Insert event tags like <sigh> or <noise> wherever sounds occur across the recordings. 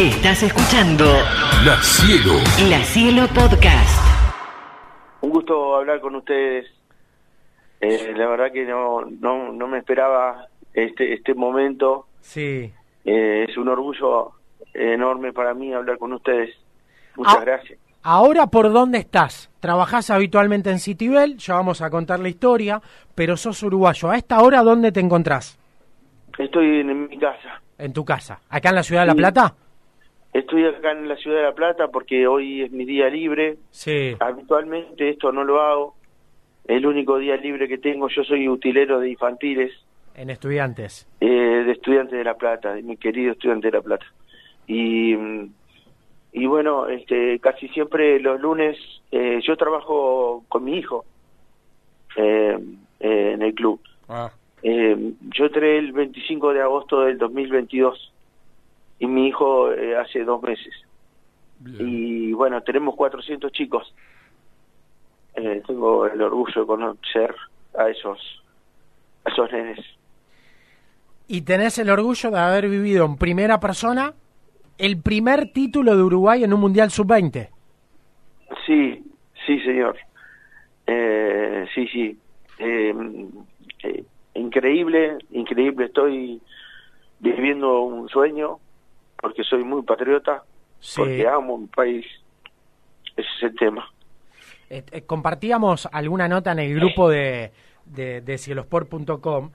Estás escuchando La Cielo. La Cielo Podcast. Un gusto hablar con ustedes. Eh, la verdad que no, no, no me esperaba este, este momento. Sí. Eh, es un orgullo enorme para mí hablar con ustedes. Muchas Ah. gracias. Ahora, ¿por dónde estás? Trabajás habitualmente en Citibel, ya vamos a contar la historia, pero sos uruguayo. ¿A esta hora dónde te encontrás? Estoy en, mi casa. En tu casa. ¿Acá en la ciudad de La Sí. Estoy acá en la ciudad de La Plata porque hoy es mi día libre. Sí. Habitualmente esto no lo hago. El único día libre que tengo, yo soy utilero de infantiles. En estudiantes. eh, de estudiantes de La Plata, de mi querido estudiante de La Plata. Y, y bueno, este, casi siempre los lunes eh, yo trabajo con mi hijo eh, eh, en el club. Ah, Eh, yo entré el 25 de agosto del 2022 y mi hijo eh, hace dos meses. bien. Y bueno, tenemos 400 chicos. Eh, tengo el orgullo de conocer a esos, a esos nenes. Y tenés el orgullo de haber vivido en primera persona el primer título de Uruguay en un Mundial Sub-20. Sí, sí, señor. Eh, sí, sí. Eh, eh, increíble, increíble. Estoy viviendo un sueño porque soy muy patriota, Sí. porque amo mi país. Ese es el tema. Eh, eh, compartíamos alguna nota en el grupo de, de, de cielosport.com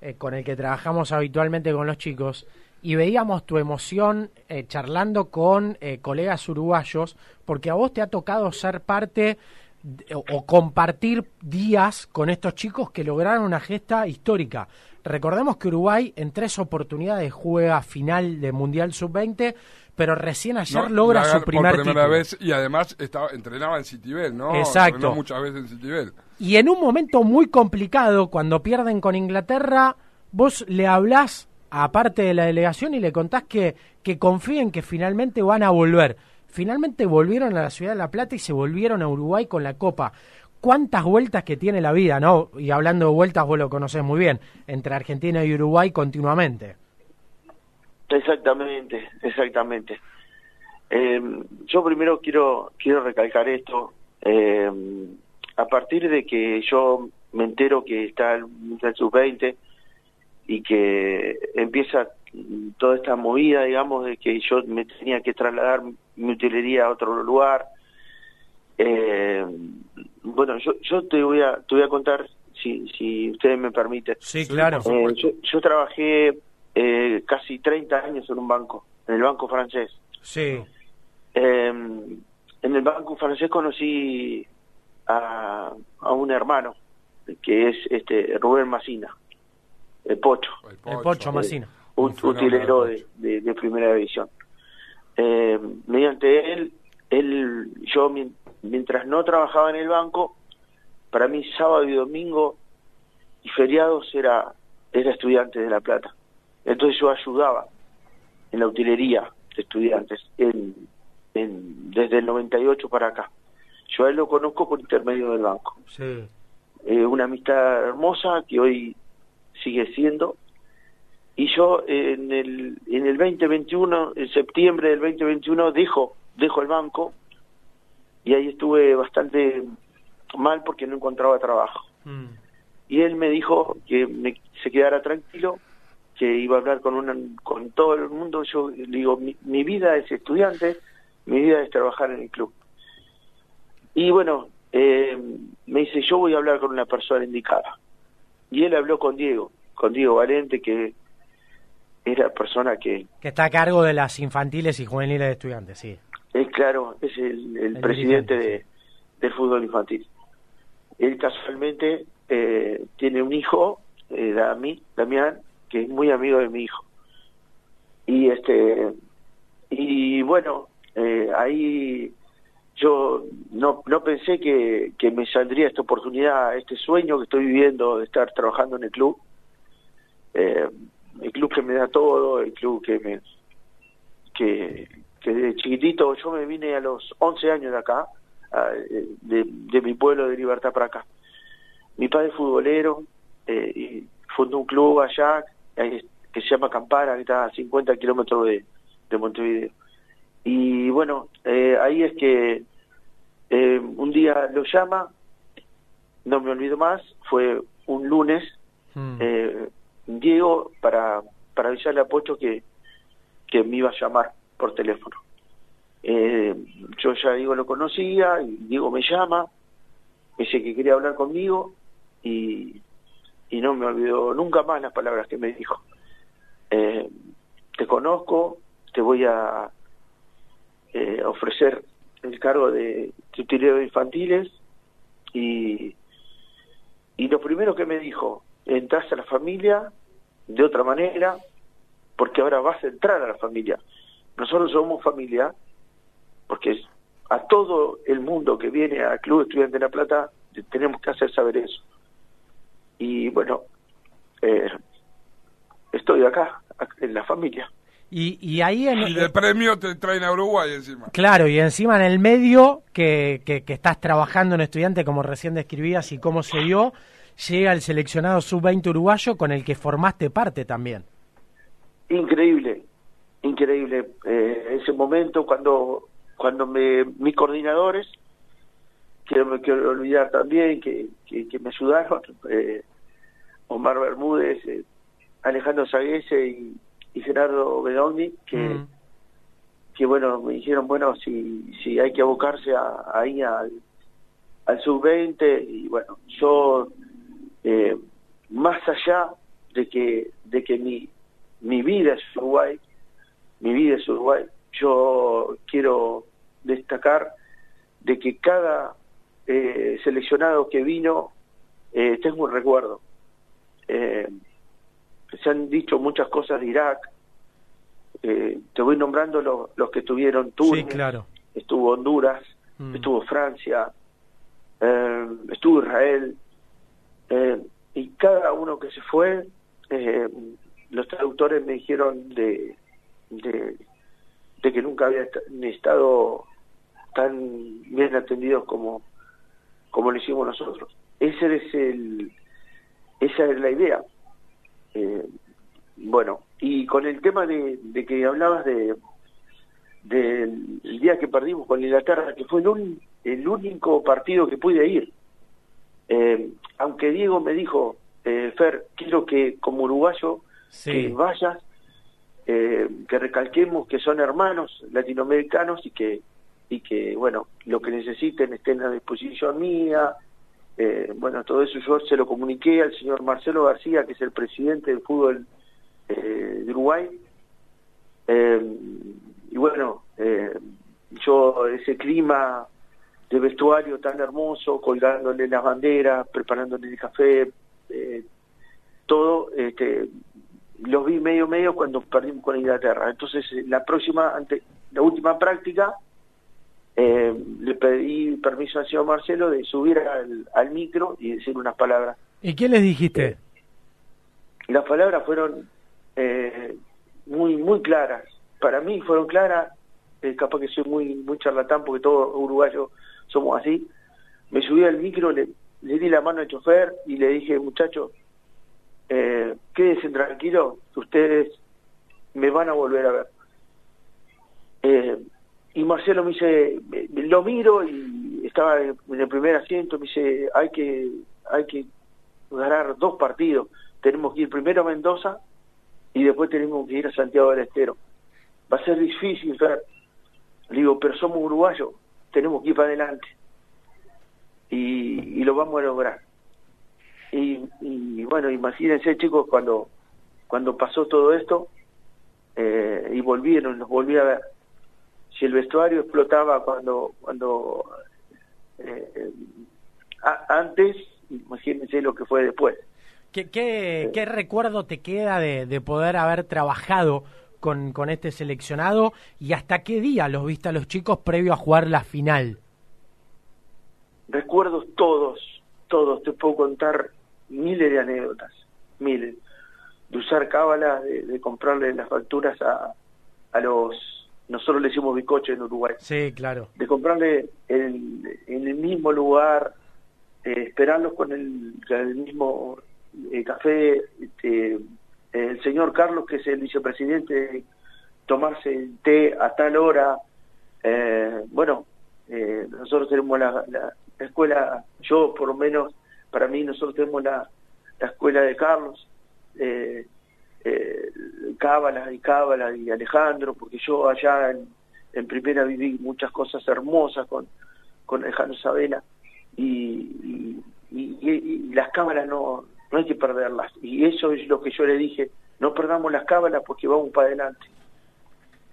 eh, con el que trabajamos habitualmente con los chicos y veíamos tu emoción eh, charlando con eh, colegas uruguayos porque a vos te ha tocado ser parte de- o, o compartir días con estos chicos que lograron una gesta histórica. Recordemos que Uruguay en tres oportunidades juega final de Mundial Sub-20, pero recién ayer No, logra su primer por primera título. vez y además estaba, entrenaba en Citibel, ¿no? Exacto. Entrenó muchas veces en Citibel. Y en un momento muy complicado, cuando pierden con Inglaterra, vos le hablás a parte de la delegación y le contás que, que confíen que finalmente van a volver. Finalmente volvieron a la ciudad de La Plata y se volvieron a Uruguay con la Copa. ¿Cuántas vueltas que tiene la vida, no? Y hablando de vueltas, vos lo conocés muy bien, entre Argentina y Uruguay continuamente. Exactamente, exactamente. Eh, yo primero quiero quiero recalcar esto. eh, a partir de que yo me entero que está el Mundial Sub-20 y que empieza toda esta movida, digamos, de que yo me tenía que trasladar mi utilería a otro lugar. Eh, bueno, yo, yo te voy a te voy a contar, si, si ustedes me permiten. Sí, claro. por Eh, yo, yo trabajé eh, casi 30 años en un banco, en el banco francés. Sí, Eh, en el banco francés conocí a, a un hermano, que es este Rubén Macina, el Pocho, el Pocho Massino. un utilero de, de- de primera división. Eh, mediante él, él, yo mientras no trabajaba en el banco, para mí sábado y domingo y feriados era, era estudiante de La Plata. Entonces yo ayudaba en la utilería de estudiantes en, en- desde el 98 para acá. Yo a él lo conozco por intermedio del banco Sí. eh, una amistad hermosa que hoy sigue siendo. Y yo eh, en el, en el 2021, en septiembre del 2021, dejo, dejo el banco y ahí estuve bastante mal porque no encontraba trabajo. Mm. Y él me dijo que me, se quedara tranquilo, que iba a hablar con, una, con todo el mundo. Yo le digo, mi, mi vida es estudiante, mi vida es trabajar en el club. Y bueno, eh, me dice, yo voy a hablar con una persona indicada. Y él habló con Diego, con Diego Valente, que es la persona que, Que está a cargo de las infantiles y juveniles de estudiantes, sí. Claro, es el, el El presidente de, del fútbol infantil. Él casualmente eh, tiene un hijo, eh, Dami, Damián, que es muy amigo de mi hijo. Y este y bueno, eh, ahí yo no, no pensé que, que me saldría esta oportunidad, este sueño que estoy viviendo de estar trabajando en el club. Eh, el club que me da todo, el club que me que, que de chiquitito yo me vine a los 11 años de acá, a- de, de mi pueblo de Libertad para acá. Mi padre es futbolero, eh, y fundó un club allá eh, que se llama Campana, que está a 50 kilómetros de, de Montevideo. Y bueno, eh, ahí es que eh, un día lo llama, no me olvido más, fue un lunes, Mm. eh, Diego para, para avisarle a Pocho que, que me iba a llamar por teléfono. Eh, yo ya Diego lo conocía, y Diego me llama, me dice que quería hablar conmigo y, y no me olvidó nunca más las palabras que me dijo. Eh, te conozco, te voy a eh, ofrecer el cargo de tutelero de infantiles y, y lo primero que me dijo, entras a la familia de otra manera porque ahora vas a entrar a la familia. Nosotros somos familia porque a todo el mundo que viene al Club Estudiante de La Plata le tenemos que hacer saber eso. Y bueno, eh, estoy acá, ac- en la familia. Y, y ahí en, Y de premio te traen a Uruguay encima. Claro, y encima en el medio que, que, que estás trabajando en estudiante, como recién describías, y cómo se dio, llega el seleccionado sub-20 uruguayo con el que formaste parte también. Increíble, increíble. Eh, ese momento cuando cuando me mis coordinadores, que no me quiero olvidar también, que, que, que me ayudaron, <laughs> eh, Omar Bermúdez, eh, Alejandro Saguese y, y Gerardo Bedogni, que, Mm. que bueno, me dijeron, bueno, si, si hay que abocarse a- ahí al, al sub-20, y bueno, yo, eh, más allá de que, de que mi, mi vida es Uruguay, mi vida es Uruguay, yo quiero destacar de que cada eh, seleccionado que vino, eh, tengo un recuerdo. Eh, se han dicho muchas cosas de Irak, eh, te voy nombrando los, los que tuvieron Sí, Túnez, claro. estuvo Honduras, Mm. estuvo Francia, estuvo Israel, eh, y cada uno que se fue, eh, los traductores me dijeron de, de, de que nunca había est- estado tan bien atendidos como, como lo hicimos nosotros. Ese es el, esa es la idea. Eh, bueno, y con el tema de, de que hablabas de del el día que perdimos con Inglaterra, que fue el, un- el único partido que pude ir. Eh, aunque Diego me dijo, eh, Fer, quiero que como uruguayo Sí. que vayas, eh, que recalquemos que son hermanos latinoamericanos y que y que bueno lo que necesiten estén a disposición mía. Eh, bueno todo eso yo se lo comuniqué al señor Marcelo García que es el presidente del fútbol eh, de Uruguay. Y bueno yo ese clima de vestuario tan hermoso colgándole las banderas preparándole el café todo este los vi medio medio cuando perdimos con Inglaterra. Entonces, eh, la próxima, ante, la última práctica, eh, le pedí permiso al señor Marcelo de subir al, al micro y decir unas palabras. ¿Y qué les dijiste? Y las palabras fueron eh, muy muy claras. Para mí fueron claras, eh, capaz que soy muy muy charlatán porque todos uruguayos somos así. Me subí al micro, le, le di la mano al chofer y le dije, muchachos, eh, quédense tranquilos, ustedes me van a volver a ver. Eh, y Marcelo me dice, lo miro y estaba en el primer asiento, me dice, hay que, hay que ganar dos partidos. Tenemos que ir primero a Mendoza y después tenemos que ir a Santiago del Estero. Va a ser difícil, digo, pero somos uruguayos, tenemos que ir para adelante. Y lo vamos a lograr. Y, y bueno, imagínense chicos, cuando, cuando pasó todo esto eh, y volvieron, nos volví a ver. Si el vestuario explotaba cuando, cuando eh, a- antes, imagínense lo que fue después. ¿Qué, qué, qué recuerdo te queda de, de poder haber trabajado con, con este seleccionado y hasta qué día los viste a los chicos previo a jugar la final? recuerdos todos, todos, te puedo contar miles de anécdotas, miles, de usar cábala, de, de comprarle las facturas a, a los, nosotros le decimos bicoche en Uruguay, Sí, claro. de comprarle en, en el mismo lugar, eh, esperarlos con el, el mismo eh, café, este, el señor Carlos, que es el vicepresidente, tomarse el té a tal hora, Eh, bueno, eh, nosotros tenemos la, la, escuela, yo por lo menos, para mí nosotros tenemos la, la escuela de Carlos, eh, eh, Cábala y Cábala y Alejandro, porque yo allá en, primera viví muchas cosas hermosas con, con Alejandro Sabela y, y las cábalas no, no hay que perderlas. Y eso es lo que yo le dije, no perdamos las cábalas porque vamos para adelante.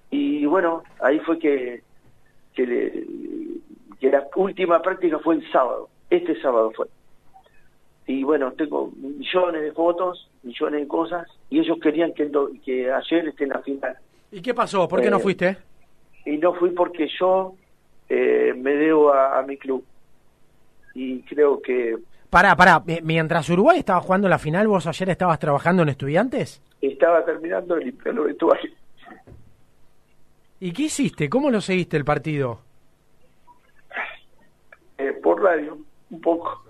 Y bueno, ahí fue que, que, le, que la última práctica fue el sábado, este sábado fue. Y bueno, tengo millones de fotos, millones de cosas, y ellos querían que, que ayer esté en la final. ¿Y qué pasó? ¿Por qué no Eh, fuiste? Y no fui porque yo eh, me debo a, a mi club. Y creo que Pará, pará, mi- mientras Uruguay estaba jugando la final, ¿vos ayer estabas trabajando en Estudiantes? estaba terminando el limpiar los vestuarios. ¿Y qué hiciste? ¿Cómo lo seguiste el partido? eh, por radio, un poco.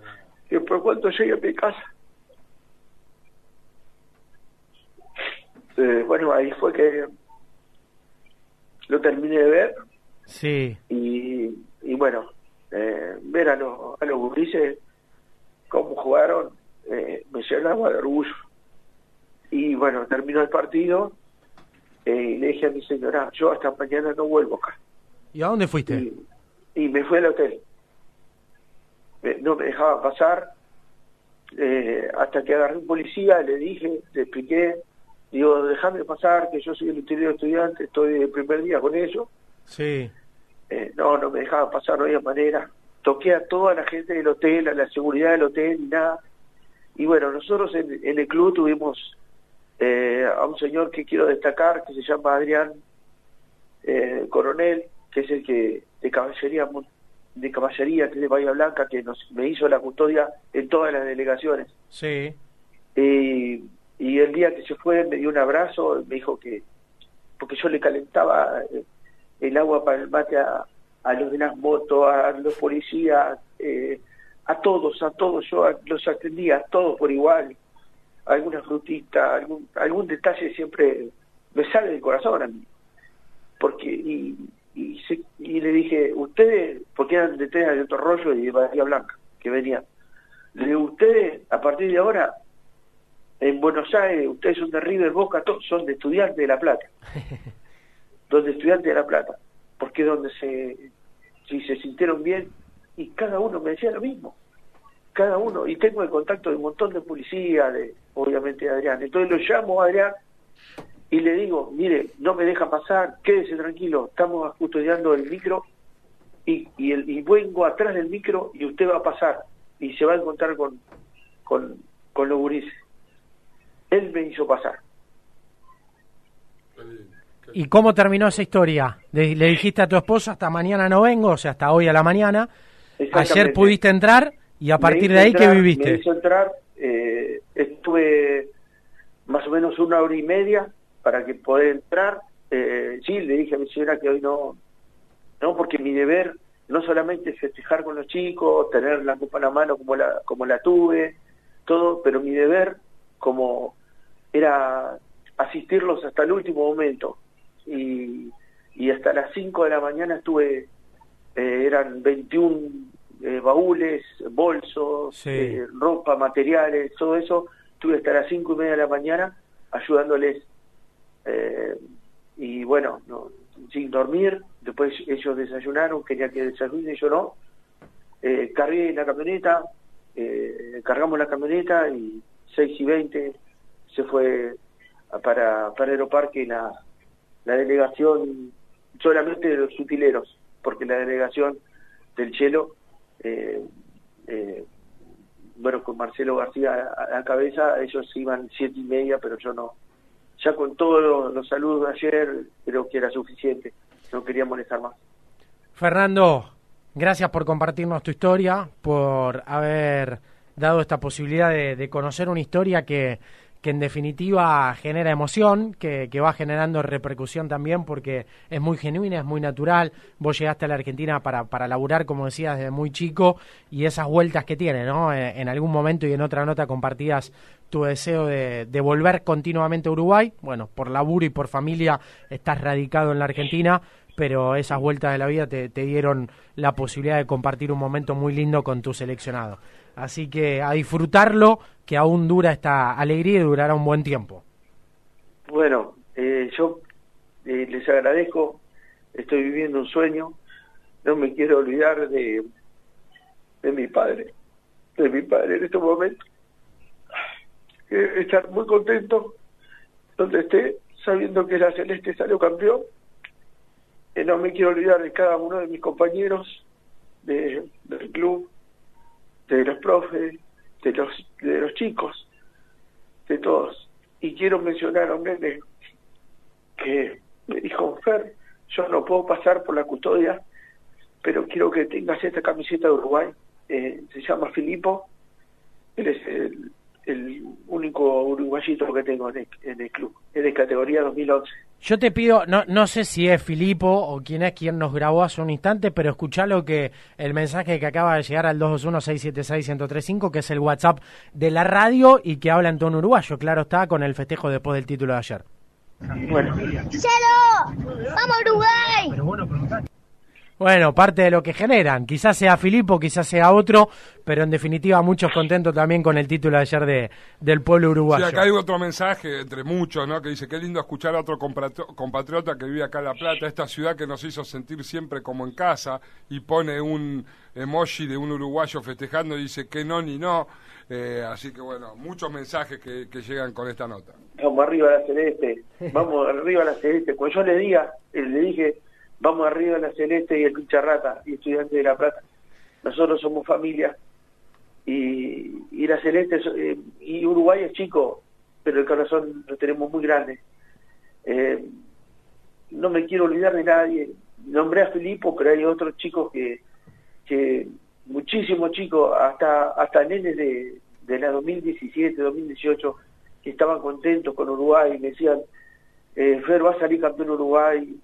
Después cuando llegué a mi casa, eh, bueno, ahí fue que lo terminé de ver Sí. y, y bueno, eh, ver a, los a los gurises cómo jugaron eh, me llenaba de orgullo. Y bueno, terminó el partido eh, y le dije a mi señora, yo hasta mañana no vuelvo acá. ¿Y a dónde fuiste? y, y me fui al hotel. Me- no me dejaba pasar eh, hasta que agarré un policía, le dije, le expliqué, digo, déjame pasar, que yo soy el utilero estudiante, estoy el primer día con ellos. Sí. Eh, no, no me dejaba pasar, no había manera. Toqué a toda la gente del hotel, a la seguridad del hotel y nada. Y bueno, nosotros en, en el club tuvimos eh, a un señor que quiero destacar, que se llama Adrián eh, Coronel, que es el que de caballería de caballería que es de Bahía Blanca, que nos me hizo la custodia en todas las delegaciones. Sí. Y, y el día que se fue me dio un abrazo, me dijo que, porque yo le calentaba eh, el agua para el mate a, a los de las motos, a los policías, eh, a todos, a todos, yo los atendía a todos por igual, alguna frutita, algún, algún detalle siempre me sale del corazón a mí. Porque, y, y, se- y le dije, ustedes, porque eran de Tena de otro rollo y de Bahía Blanca, que venían. Le digo, ustedes, a partir de ahora, en Buenos Aires, ustedes son de River, Boca, todos son de estudiantes de La Plata. <laughs> donde estudiantes de La Plata. Porque donde se, si se sintieron bien, y cada uno me decía lo mismo. Cada uno, y tengo el contacto de un montón de policías, de, obviamente de Adrián. Entonces lo llamo a Adrián y le digo, mire, no me deja pasar, quédese tranquilo, estamos custodiando el micro y, y, el, y vengo atrás del micro y usted va a pasar y se va a encontrar con, con, con los gurises. Él me hizo pasar. ¿Y cómo terminó esa historia? Le, dijiste a tu esposa hasta mañana no vengo, o sea, hasta hoy a la mañana. Ayer pudiste entrar y a Me partir de ahí, ¿qué entrar- Me viviste? hizo entrar, eh, estuve más o menos una hora y media para que poder entrar. Eh, sí, le dije a mi señora que hoy no, no, porque mi deber no solamente es festejar con los chicos, tener la copa en la mano como la, como la tuve, todo, pero mi deber como era asistirlos hasta el último momento. Y, y hasta las 5 de la mañana estuve, eh, eran 21 eh, baúles, bolsos, Sí. eh, ropa, materiales, todo eso. Estuve hasta las 5 y media de la mañana ayudándoles. Eh, y bueno, no, sin dormir. Después ellos desayunaron, quería que desayunen, yo no. Eh, cargué la camioneta, eh, cargamos la camioneta y 6 y 20 se fue para, para Aeroparque la, la delegación solamente de los utileros, porque la delegación del Chelo, eh, eh, bueno, con Marcelo García a la cabeza, ellos iban siete y media, pero yo no. Ya con todos los, saludos de ayer, creo que era suficiente, no quería molestar más. Fernando, gracias por compartirnos tu historia, por haber dado esta posibilidad de, de conocer una historia que, que en definitiva genera emoción, que, que va generando repercusión también porque es muy genuina, es muy natural. Vos llegaste a la Argentina para, para laburar, como decías, desde muy chico y esas vueltas que tiene, ¿no? Eh, en algún momento y en otra nota compartías tu deseo de, volver continuamente a Uruguay. Bueno, por laburo y por familia estás radicado en la Argentina, pero esas vueltas de la vida te dieron la posibilidad de compartir un momento muy lindo con tu seleccionado. Así que a disfrutarlo, que aún dura esta alegría y durará un buen tiempo. Bueno, eh, yo eh, les agradezco, estoy viviendo un sueño, no me quiero olvidar de, de mi padre, de mi padre en este momento. Eh, estar muy contento donde esté, sabiendo que la Celeste salió campeón. No me quiero olvidar de cada uno de mis compañeros de, del club, de los profes, de los, de los chicos, de todos. Y quiero mencionar a un nene que me dijo, Fer, yo no puedo pasar por la custodia, pero quiero que tengas esta camiseta de Uruguay. Eh, se llama Filipo, él es el, el único uruguayito que tengo en el, en el, club, es de categoría 2011. Yo te pido, no, no sé si es Filipo o quién es quien nos grabó hace un instante, pero escuchá lo que el mensaje que acaba de llegar al 221-676-1035, que es el WhatsApp de la radio y que habla en tono uruguayo, claro está, con el festejo después del título de ayer. Bueno. ¡Cero! ¡Vamos Uruguay! Bueno, parte de lo que generan. Quizás sea Filipo, quizás sea otro, pero en definitiva muchos contentos también con el título de ayer de, del pueblo uruguayo. Sí, acá hay otro mensaje entre muchos, ¿no? Que dice, qué lindo escuchar a otro compatriota que vive acá en La Plata, esta ciudad que nos hizo sentir siempre como en casa, y pone un emoji de un uruguayo festejando y dice que no ni no. Eh, así que bueno, muchos mensajes que, que, llegan con esta nota. Vamos arriba a la celeste, vamos arriba a la celeste. Cuando yo le diga, le dije vamos arriba la Celeste y el Pincharrata y Estudiante de La Plata. Nosotros somos familia y, y la Celeste eh, y Uruguay es chico, pero el corazón lo tenemos muy grande. Eh, no me quiero olvidar de nadie. Nombré a Filipo, pero hay otros chicos que, que muchísimos chicos, hasta hasta nenes de, de la 2017, 2018, que estaban contentos con Uruguay me decían, eh, Fer va a salir campeón Uruguay,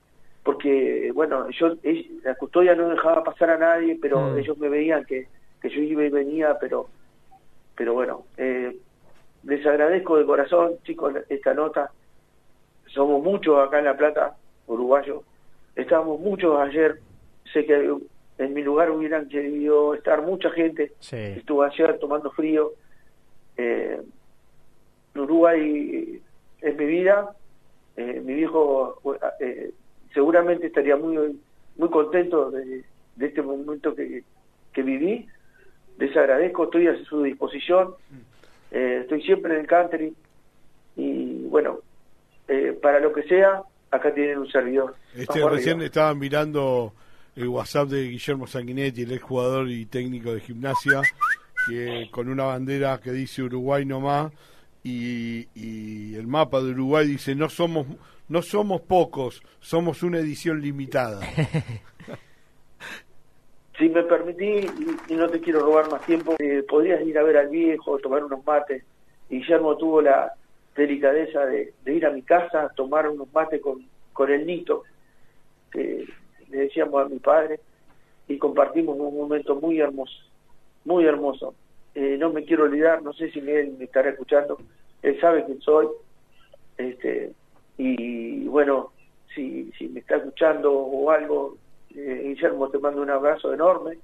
porque, bueno, yo la custodia no dejaba pasar a nadie, pero mm. ellos me veían que, que yo iba y venía, pero, pero bueno, eh, les agradezco de corazón, chicos, esta nota. Somos muchos acá en La Plata, uruguayos. Estábamos muchos ayer. Sé que en mi lugar hubieran querido estar mucha gente. Sí. Estuve ayer tomando frío. Eh, Uruguay es mi vida. Eh, mi viejo eh, seguramente estaría muy muy contento de, de este momento que, que, viví. Les agradezco, estoy a su disposición. Eh, estoy siempre en el country y bueno, eh, para lo que sea, acá tienen un servidor. Este, recién estaban mirando el WhatsApp de Guillermo Sanguinetti, el jugador y técnico de gimnasia, que con una bandera que dice Uruguay nomás y, y el mapa de Uruguay dice no somos no somos pocos, somos una edición limitada. <laughs> si me permití, y, no te quiero robar más tiempo, eh, podrías ir a ver al viejo, tomar unos mates. Guillermo tuvo la delicadeza de, ir a mi casa, tomar unos mates con, con el Nito, que le decíamos a mi padre, y compartimos un momento muy hermoso, muy hermoso. Eh, no me quiero olvidar, no sé si él me estará escuchando, él sabe quién soy, este, y bueno, si, si me está escuchando o algo, eh, Guillermo, te mando un abrazo enorme.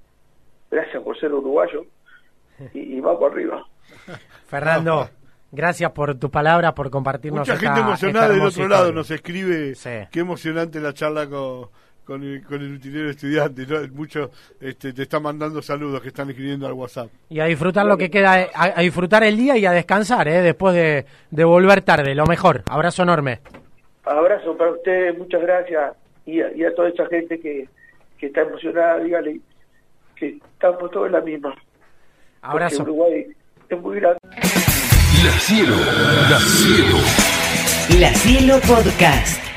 Gracias por ser uruguayo. <laughs> Y, y vamos arriba. <laughs> Fernando, gracias por tu palabra, por compartirnos Mucha gente emocionada del otro lado nos escribe. Sí. Qué emocionante la charla con, con el, con el utilero estudiante. ¿no? Muchos este, te están mandando saludos que están escribiendo al WhatsApp. Y a disfrutar lo que queda, a, a disfrutar el día y a descansar, ¿eh? después de, de volver tarde. Lo mejor. Abrazo enorme. Abrazo para ustedes, muchas gracias. Y a, y a toda esa gente que, que está emocionada, dígale que estamos todos en la misma. Abrazo. Porque Uruguay es muy grande. La Cielo, La Cielo. La Cielo Podcast.